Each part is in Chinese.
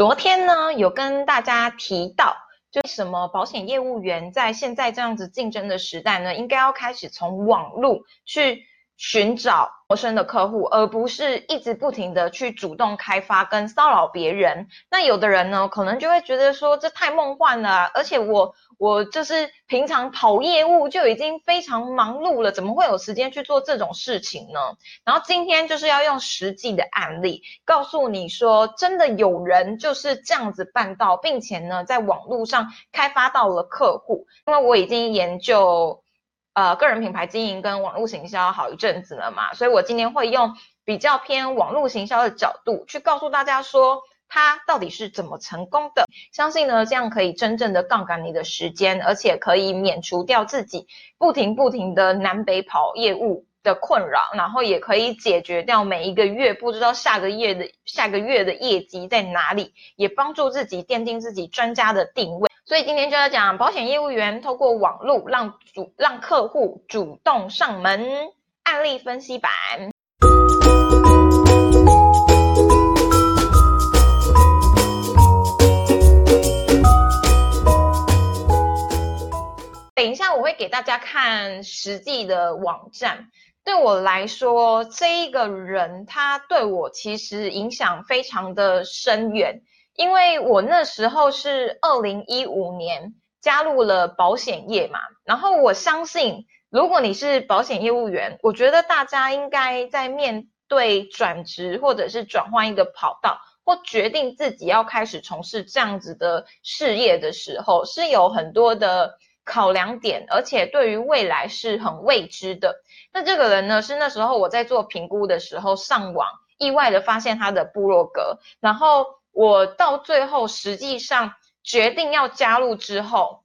昨天呢，有跟大家提到，就什么保险业务员在现在这样子竞争的时代呢，应该要开始从网络去。寻找陌生的客户，而不是一直不停的去主动开发跟骚扰别人。那有的人呢，可能就会觉得说这太梦幻了，而且我我就是平常跑业务就已经非常忙碌了，怎么会有时间去做这种事情呢？然后今天就是要用实际的案例告诉你说，真的有人就是这样子办到，并且呢，在网络上开发到了客户。因为我已经研究。呃，个人品牌经营跟网络行销好一阵子了嘛，所以我今天会用比较偏网络行销的角度去告诉大家说，它到底是怎么成功的。相信呢，这样可以真正的杠杆你的时间，而且可以免除掉自己不停不停的南北跑业务的困扰，然后也可以解决掉每一个月不知道下个月的下个月的业绩在哪里，也帮助自己奠定自己专家的定位。所以今天就要讲保险业务员透过网络让主让客户主动上门案例分析版。等一下我会给大家看实际的网站。对我来说，这一个人他对我其实影响非常的深远。因为我那时候是二零一五年加入了保险业嘛，然后我相信，如果你是保险业务员，我觉得大家应该在面对转职或者是转换一个跑道，或决定自己要开始从事这样子的事业的时候，是有很多的考量点，而且对于未来是很未知的。那这个人呢，是那时候我在做评估的时候上网意外的发现他的部落格，然后。我到最后实际上决定要加入之后，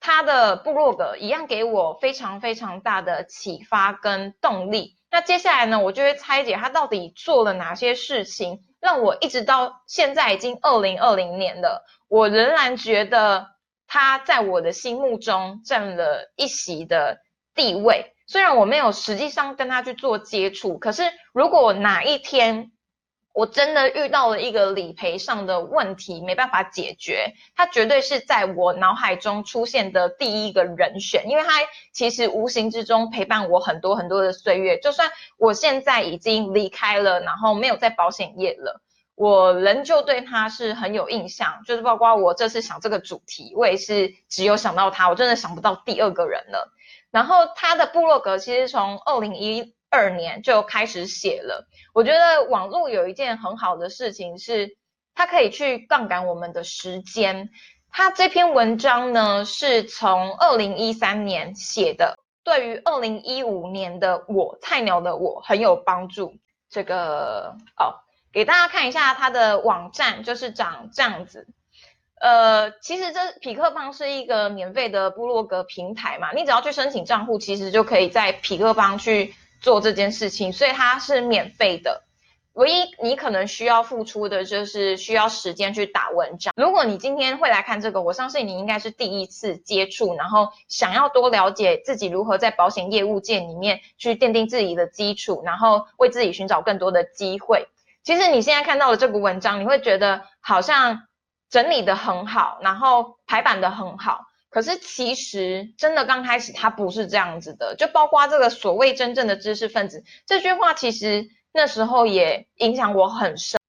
他的部落格一样给我非常非常大的启发跟动力。那接下来呢，我就会拆解他到底做了哪些事情，让我一直到现在已经二零二零年了，我仍然觉得他在我的心目中占了一席的地位。虽然我没有实际上跟他去做接触，可是如果哪一天，我真的遇到了一个理赔上的问题，没办法解决，他绝对是在我脑海中出现的第一个人选，因为他其实无形之中陪伴我很多很多的岁月。就算我现在已经离开了，然后没有在保险业了，我仍旧对他是很有印象。就是包括我这次想这个主题，我也是只有想到他，我真的想不到第二个人了。然后他的部落格其实从二零一。二年就开始写了。我觉得网络有一件很好的事情是，它可以去杠杆我们的时间。他这篇文章呢，是从二零一三年写的，对于二零一五年的我，菜鸟的我很有帮助。这个哦，给大家看一下他的网站，就是长这样子。呃，其实这匹克邦是一个免费的部落格平台嘛，你只要去申请账户，其实就可以在匹克邦去。做这件事情，所以它是免费的。唯一你可能需要付出的就是需要时间去打文章。如果你今天会来看这个，我相信你应该是第一次接触，然后想要多了解自己如何在保险业务界里面去奠定自己的基础，然后为自己寻找更多的机会。其实你现在看到的这个文章，你会觉得好像整理的很好，然后排版的很好。可是其实真的刚开始他不是这样子的，就包括这个所谓真正的知识分子这句话，其实那时候也影响我很深。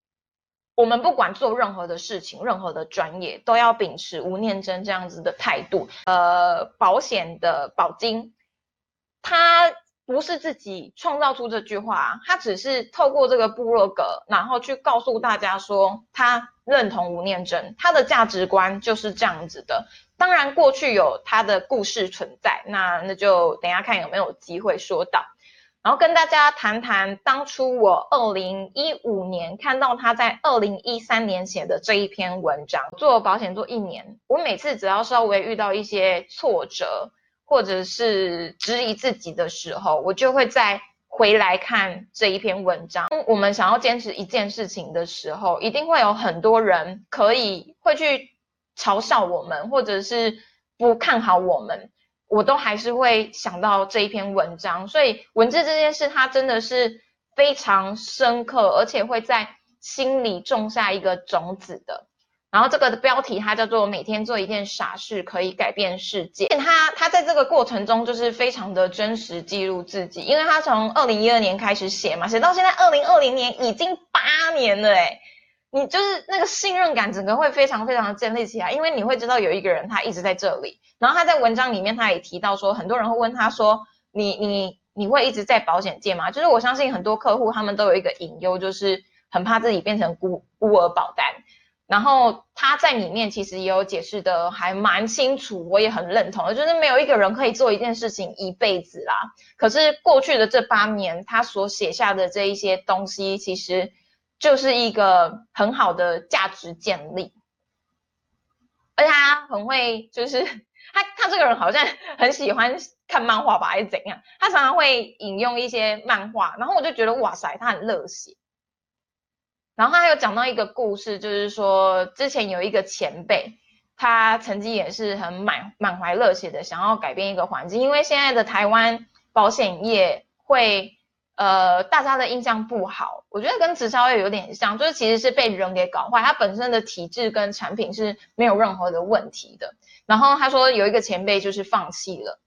我们不管做任何的事情，任何的专业，都要秉持吴念真这样子的态度。呃，保险的保金，他不是自己创造出这句话，他只是透过这个部落格，然后去告诉大家说他认同吴念真，他的价值观就是这样子的。当然，过去有他的故事存在，那那就等下看有没有机会说到，然后跟大家谈谈当初我二零一五年看到他在二零一三年写的这一篇文章。做保险做一年，我每次只要稍微遇到一些挫折或者是质疑自己的时候，我就会再回来看这一篇文章。我们想要坚持一件事情的时候，一定会有很多人可以会去。嘲笑我们，或者是不看好我们，我都还是会想到这一篇文章。所以文字这件事，它真的是非常深刻，而且会在心里种下一个种子的。然后这个的标题它叫做“每天做一件傻事可以改变世界”。他他在这个过程中就是非常的真实记录自己，因为他从二零一二年开始写嘛，写到现在二零二零年已经八年了诶你就是那个信任感整个会非常非常的建立起来，因为你会知道有一个人他一直在这里。然后他在文章里面他也提到说，很多人会问他说：“你你你会一直在保险界吗？”就是我相信很多客户他们都有一个隐忧，就是很怕自己变成孤孤儿保单。然后他在里面其实也有解释的还蛮清楚，我也很认同，就是没有一个人可以做一件事情一辈子啦。可是过去的这八年，他所写下的这一些东西，其实就是一个很好的价值建立。而且他很会，就是他他这个人好像很喜欢看漫画吧，还是怎样？他常常会引用一些漫画，然后我就觉得哇塞，他很热血。然后他有讲到一个故事，就是说之前有一个前辈，他曾经也是很满满怀热血的想要改变一个环境，因为现在的台湾保险业会，呃，大家的印象不好，我觉得跟直销业有点像，就是其实是被人给搞坏，它本身的体质跟产品是没有任何的问题的。然后他说有一个前辈就是放弃了。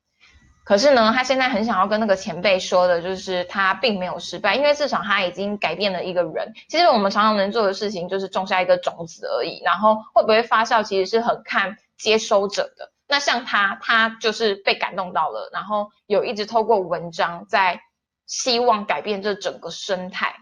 可是呢，他现在很想要跟那个前辈说的，就是他并没有失败，因为至少他已经改变了一个人。其实我们常常能做的事情，就是种下一个种子而已，然后会不会发酵，其实是很看接收者的。那像他，他就是被感动到了，然后有一直透过文章在希望改变这整个生态。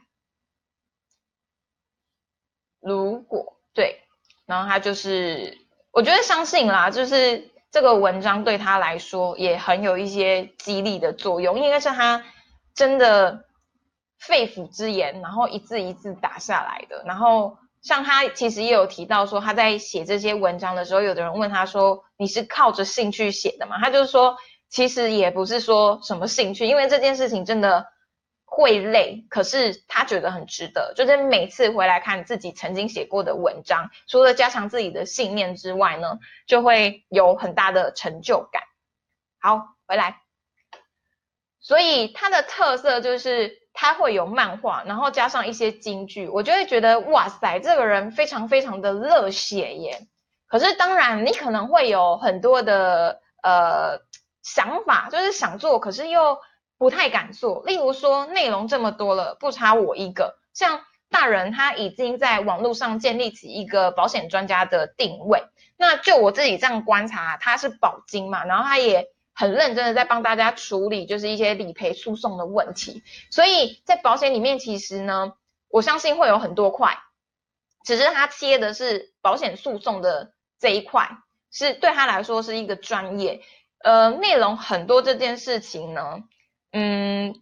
如果对，然后他就是，我觉得相信啦，就是。这个文章对他来说也很有一些激励的作用，应该是他真的肺腑之言，然后一字一字打下来的。然后像他其实也有提到说，他在写这些文章的时候，有的人问他说：“你是靠着兴趣写的吗？”他就是说，其实也不是说什么兴趣，因为这件事情真的。会累，可是他觉得很值得。就是每次回来看自己曾经写过的文章，除了加强自己的信念之外呢，就会有很大的成就感。好，回来。所以它的特色就是它会有漫画，然后加上一些金句，我就会觉得哇塞，这个人非常非常的热血耶。可是当然，你可能会有很多的呃想法，就是想做，可是又。不太敢做，例如说内容这么多了，不差我一个。像大人他已经在网络上建立起一个保险专家的定位，那就我自己这样观察，他是保金嘛，然后他也很认真的在帮大家处理就是一些理赔诉讼的问题。所以在保险里面，其实呢，我相信会有很多块，只是他切的是保险诉讼的这一块，是对他来说是一个专业。呃，内容很多这件事情呢。嗯，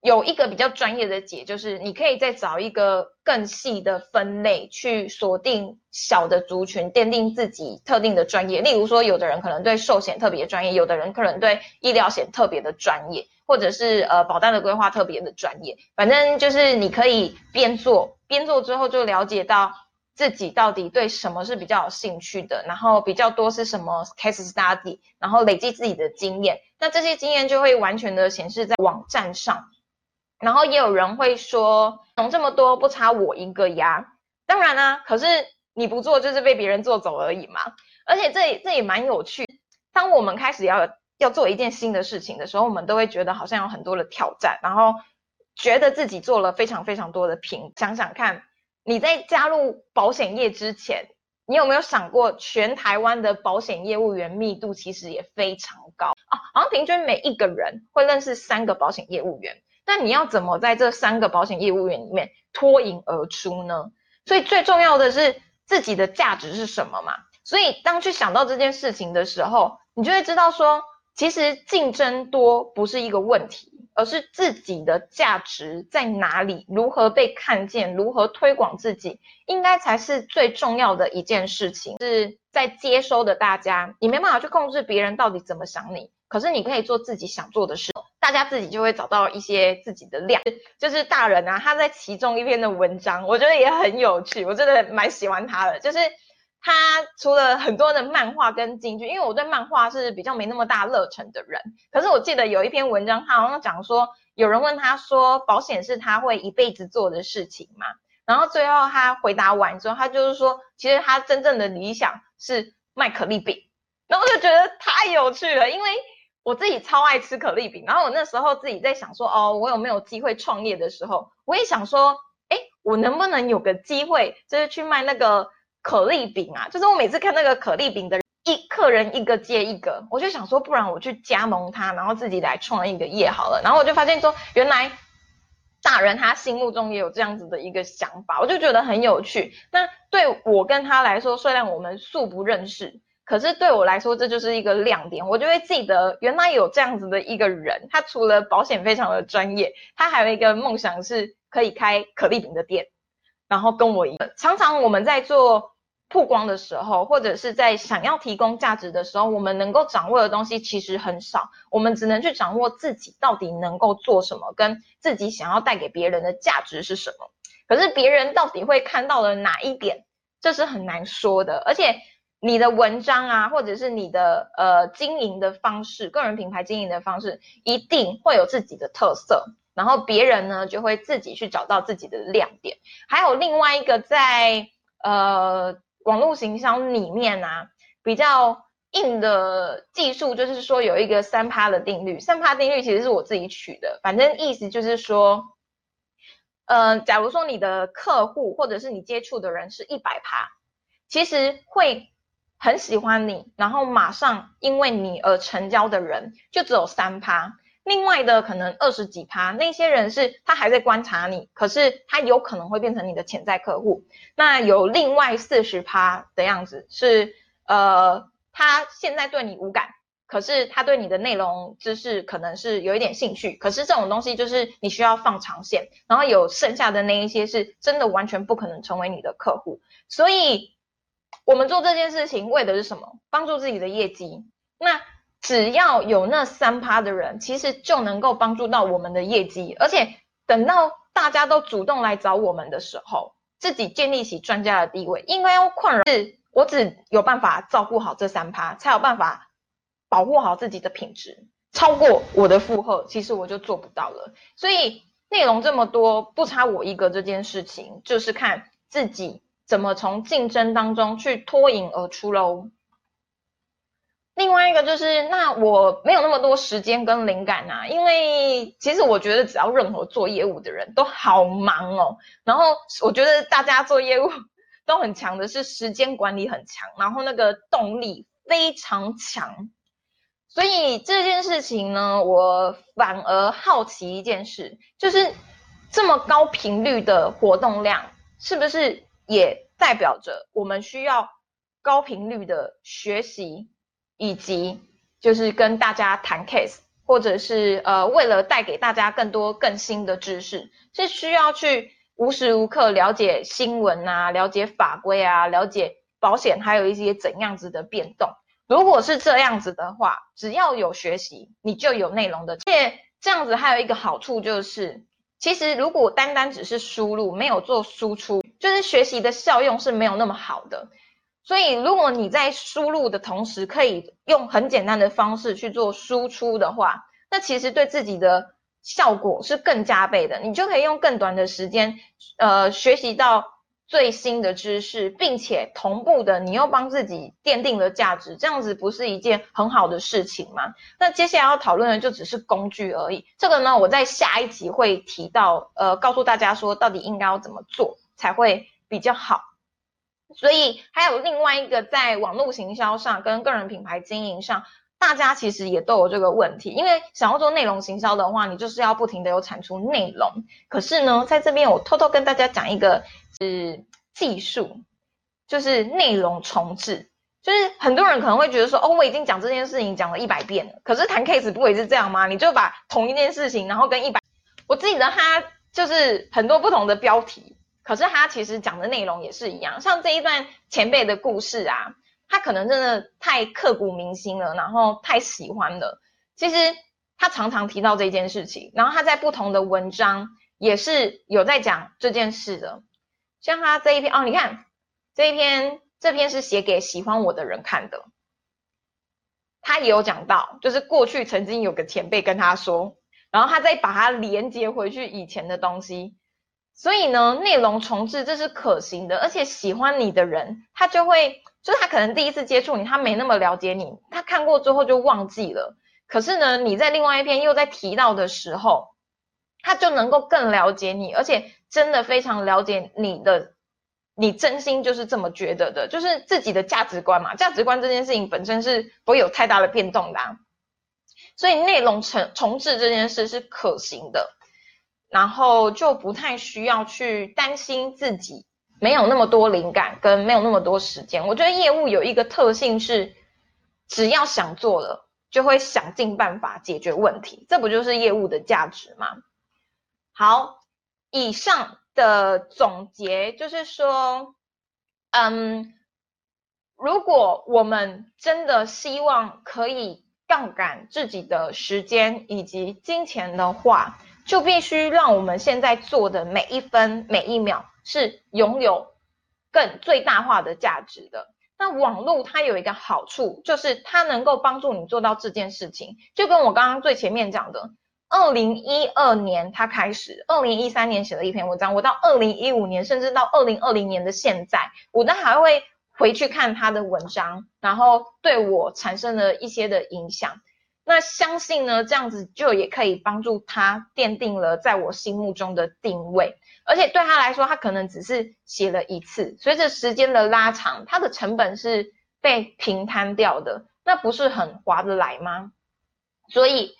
有一个比较专业的解，就是你可以再找一个更细的分类去锁定小的族群，奠定自己特定的专业。例如说，有的人可能对寿险特别专业，有的人可能对医疗险特别的专业，或者是呃保单的规划特别的专业。反正就是你可以边做边做之后，就了解到自己到底对什么是比较有兴趣的，然后比较多是什么 case study，然后累积自己的经验。那这些经验就会完全的显示在网站上，然后也有人会说，懂这么多不差我一个呀。当然啦，可是你不做就是被别人做走而已嘛。而且这这也蛮有趣。当我们开始要要做一件新的事情的时候，我们都会觉得好像有很多的挑战，然后觉得自己做了非常非常多的评。想想看，你在加入保险业之前。你有没有想过，全台湾的保险业务员密度其实也非常高好像平均每一个人会认识三个保险业务员。那你要怎么在这三个保险业务员里面脱颖而出呢？所以最重要的是自己的价值是什么嘛？所以当去想到这件事情的时候，你就会知道说，其实竞争多不是一个问题。而是自己的价值在哪里，如何被看见，如何推广自己，应该才是最重要的一件事情。是在接收的大家，你没办法去控制别人到底怎么想你，可是你可以做自己想做的事，大家自己就会找到一些自己的量。就是大人啊，他在其中一篇的文章，我觉得也很有趣，我真的蛮喜欢他的，就是。他除了很多的漫画跟京剧，因为我对漫画是比较没那么大热忱的人，可是我记得有一篇文章，他好像讲说，有人问他说，保险是他会一辈子做的事情吗？然后最后他回答完之后，他就是说，其实他真正的理想是卖可丽饼。然后就觉得太有趣了，因为我自己超爱吃可丽饼。然后我那时候自己在想说，哦，我有没有机会创业的时候，我也想说，哎，我能不能有个机会，就是去卖那个可丽饼啊？就是我每次看那个可丽饼的一客人一个接一个，我就想说，不然我去加盟他，然后自己来创一个业好了。然后我就发现说，原来大人他心目中也有这样子的一个想法，我就觉得很有趣。那对我跟他来说，虽然我们素不认识。可是对我来说，这就是一个亮点，我就会记得原来有这样子的一个人，他除了保险非常的专业，他还有一个梦想是可以开可丽饼的店，然后跟我一样。常常我们在做曝光的时候，或者是在想要提供价值的时候，我们能够掌握的东西其实很少，我们只能去掌握自己到底能够做什么，跟自己想要带给别人的价值是什么。可是别人到底会看到了哪一点，这是很难说的，而且。你的文章啊，或者是你的呃经营的方式，个人品牌经营的方式，一定会有自己的特色，然后别人呢就会自己去找到自己的亮点。还有另外一个在呃网络行销里面啊，比较硬的技术，就是说有一个三趴的定律。三趴定律其实是我自己取的，反正意思就是说，呃，假如说你的客户或者是你接触的人是一百趴，其实会。很喜欢你，然后马上因为你而成交的人就只有三趴，另外的可能二十几趴，那些人是他还在观察你，可是他有可能会变成你的潜在客户。那有另外四十趴的样子是，呃，他现在对你无感，可是他对你的内容知识可能是有一点兴趣，可是这种东西就是你需要放长线。然后有剩下的那一些是真的完全不可能成为你的客户，所以。我们做这件事情为的是什么？帮助自己的业绩。那只要有那三趴的人，其实就能够帮助到我们的业绩。而且等到大家都主动来找我们的时候，自己建立起专家的地位。因为要困扰是，我只有办法照顾好这三趴，才有办法保护好自己的品质。超过我的负荷，其实我就做不到了。所以内容这么多，不差我一个。这件事情就是看自己。怎么从竞争当中去脱颖而出喽？另外一个就是，那我没有那么多时间跟灵感啊，因为其实我觉得只要任何做业务的人都好忙哦。然后我觉得大家做业务都很强的是时间管理很强，然后那个动力非常强。所以这件事情呢，我反而好奇一件事，就是这么高频率的活动量，是不是？也代表着我们需要高频率的学习，以及就是跟大家谈 case，或者是呃为了带给大家更多更新的知识，是需要去无时无刻了解新闻啊，了解法规啊，了解保险还有一些怎样子的变动。如果是这样子的话，只要有学习，你就有内容的。且这样子还有一个好处就是，其实如果单单只是输入，没有做输出。就是学习的效用是没有那么好的，所以如果你在输入的同时，可以用很简单的方式去做输出的话，那其实对自己的效果是更加倍的。你就可以用更短的时间，呃，学习到最新的知识，并且同步的，你又帮自己奠定了价值，这样子不是一件很好的事情吗？那接下来要讨论的就只是工具而已。这个呢，我在下一集会提到，呃，告诉大家说到底应该要怎么做。才会比较好，所以还有另外一个，在网络行销上跟个人品牌经营上，大家其实也都有这个问题。因为想要做内容行销的话，你就是要不停的有产出内容。可是呢，在这边我偷偷跟大家讲一个是技术，就是内容重置。就是很多人可能会觉得说，哦，我已经讲这件事情讲了一百遍了，可是谈 case 不也是这样吗？你就把同一件事情，然后跟一百，我记得他就是很多不同的标题。可是他其实讲的内容也是一样，像这一段前辈的故事啊，他可能真的太刻骨铭心了，然后太喜欢了。其实他常常提到这件事情，然后他在不同的文章也是有在讲这件事的。像他这一篇哦，你看这一篇，这篇是写给喜欢我的人看的。他也有讲到，就是过去曾经有个前辈跟他说，然后他再把它连接回去以前的东西。所以呢，内容重置这是可行的，而且喜欢你的人，他就会，就是他可能第一次接触你，他没那么了解你，他看过之后就忘记了。可是呢，你在另外一篇又在提到的时候，他就能够更了解你，而且真的非常了解你的，你真心就是这么觉得的，就是自己的价值观嘛。价值观这件事情本身是不会有太大的变动的，所以内容重重置这件事是可行的，然后就不太需要去担心自己没有那么多灵感跟没有那么多时间。我觉得业务有一个特性是，只要想做了。就会想尽办法解决问题，这不就是业务的价值吗？好，以上的总结就是说，嗯，如果我们真的希望可以杠杆自己的时间以及金钱的话，就必须让我们现在做的每一分每一秒是拥有更最大化的价值的。那网络它有一个好处，就是它能够帮助你做到这件事情。就跟我刚刚最前面讲的，二零一二年他开始，二零一三年写了一篇文章，我到二零一五年，甚至到二零二零年的现在，我都还会回去看他的文章，然后对我产生了一些的影响。那相信呢，这样子就也可以帮助他奠定了在我心目中的定位。而且对他来说，他可能只是写了一次，随着时间的拉长，他的成本是被平摊掉的，那不是很划得来吗？所以，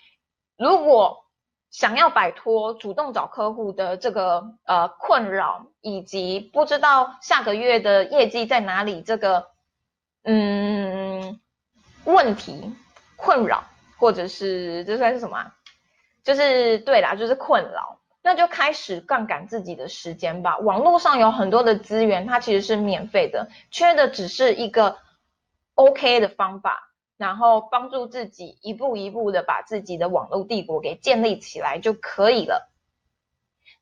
如果想要摆脱主动找客户的这个呃困扰，以及不知道下个月的业绩在哪里这个嗯问题困扰，或者是这算是什么？就是对啦，就是困扰。那就开始杠杆自己的时间吧。网络上有很多的资源，它其实是免费的，缺的只是一个 OK 的方法，然后帮助自己一步一步的把自己的网络帝国给建立起来就可以了。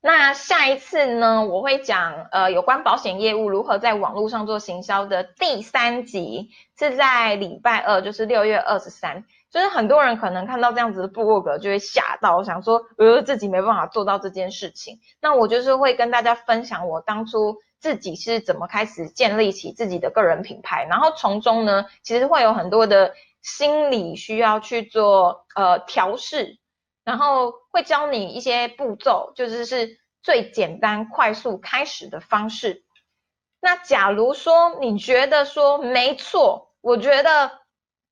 那下一次呢，我会讲呃有关保险业务如何在网络上做行销的第三集，是在礼拜二，就是六月二十三。就是很多人可能看到这样子的部落格就会吓到，想说呃自己没办法做到这件事情。那我就是会跟大家分享我当初自己是怎么开始建立起自己的个人品牌，然后从中呢，其实会有很多的心理需要去做呃调试，然后会教你一些步骤，就是是最简单快速开始的方式。那假如说你觉得说没错，我觉得。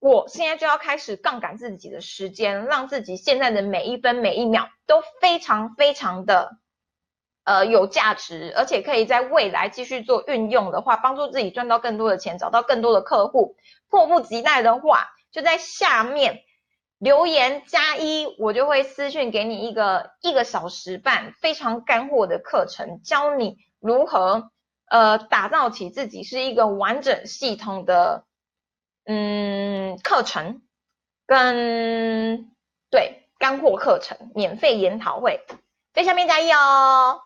我现在就要开始杠杆自己的时间，让自己现在的每一分每一秒都非常非常的呃有价值，而且可以在未来继续做运用的话，帮助自己赚到更多的钱，找到更多的客户。迫不及待的话，就在下面留言加一，我就会私信给你一个一个小时半非常干货的课程，教你如何呃打造起自己是一个完整系统的。嗯，课程跟对干货课程免费研讨会，在下面加一哦。